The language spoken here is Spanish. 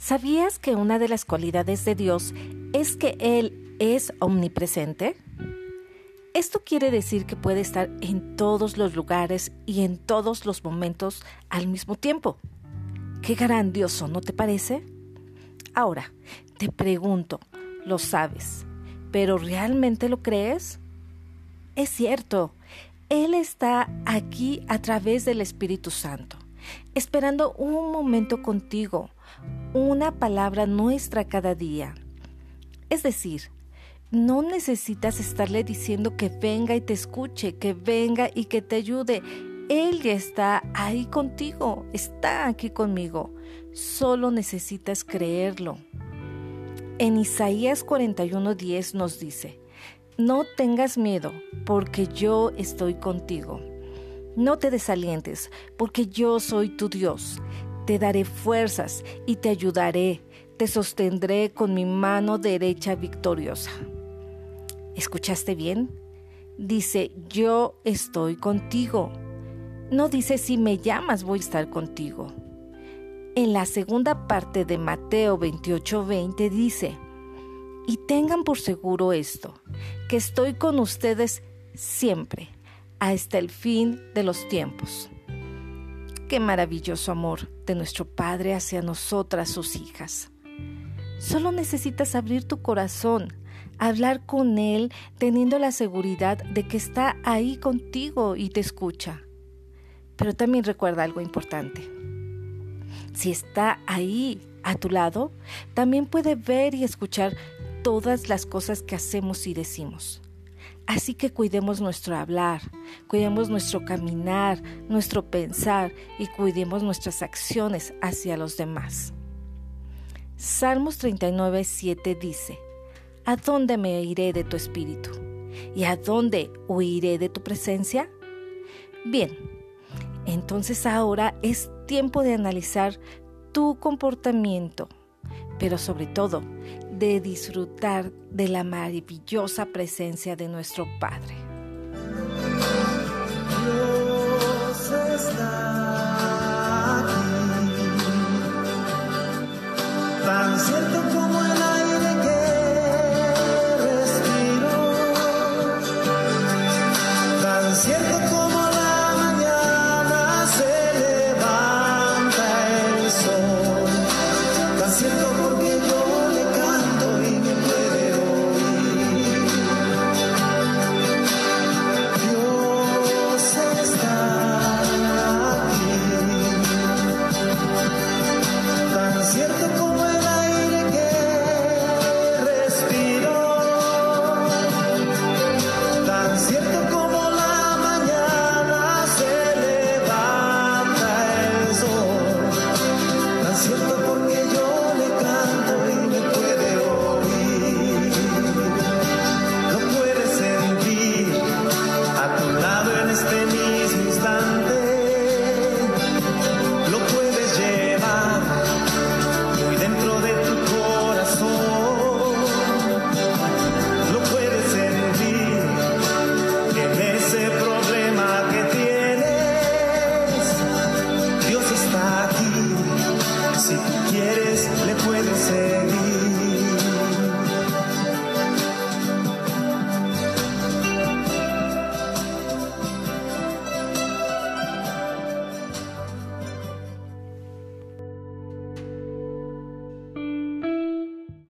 ¿Sabías que una de las cualidades de Dios es que Él es omnipresente? Esto quiere decir que puede estar en todos los lugares y en todos los momentos al mismo tiempo. Qué grandioso, ¿no te parece? Ahora, te pregunto, ¿lo sabes? ¿Pero realmente lo crees? Es cierto, Él está aquí a través del Espíritu Santo, esperando un momento contigo, una palabra nuestra cada día. Es decir, no necesitas estarle diciendo que venga y te escuche, que venga y que te ayude. Él ya está ahí contigo, está aquí conmigo. Solo necesitas creerlo. En Isaías 41:10 nos dice, no tengas miedo, porque yo estoy contigo. No te desalientes, porque yo soy tu Dios. Te daré fuerzas y te ayudaré. Te sostendré con mi mano derecha victoriosa. ¿Escuchaste bien? Dice, yo estoy contigo. No dice, si me llamas voy a estar contigo. En la segunda parte de Mateo 28:20 dice, y tengan por seguro esto, que estoy con ustedes siempre, hasta el fin de los tiempos. Qué maravilloso amor de nuestro Padre hacia nosotras, sus hijas. Solo necesitas abrir tu corazón hablar con Él teniendo la seguridad de que está ahí contigo y te escucha. Pero también recuerda algo importante. Si está ahí a tu lado, también puede ver y escuchar todas las cosas que hacemos y decimos. Así que cuidemos nuestro hablar, cuidemos nuestro caminar, nuestro pensar y cuidemos nuestras acciones hacia los demás. Salmos 39, 7 dice, ¿A dónde me iré de tu espíritu? ¿Y a dónde huiré de tu presencia? Bien, entonces ahora es tiempo de analizar tu comportamiento, pero sobre todo de disfrutar de la maravillosa presencia de nuestro Padre. honest and easy.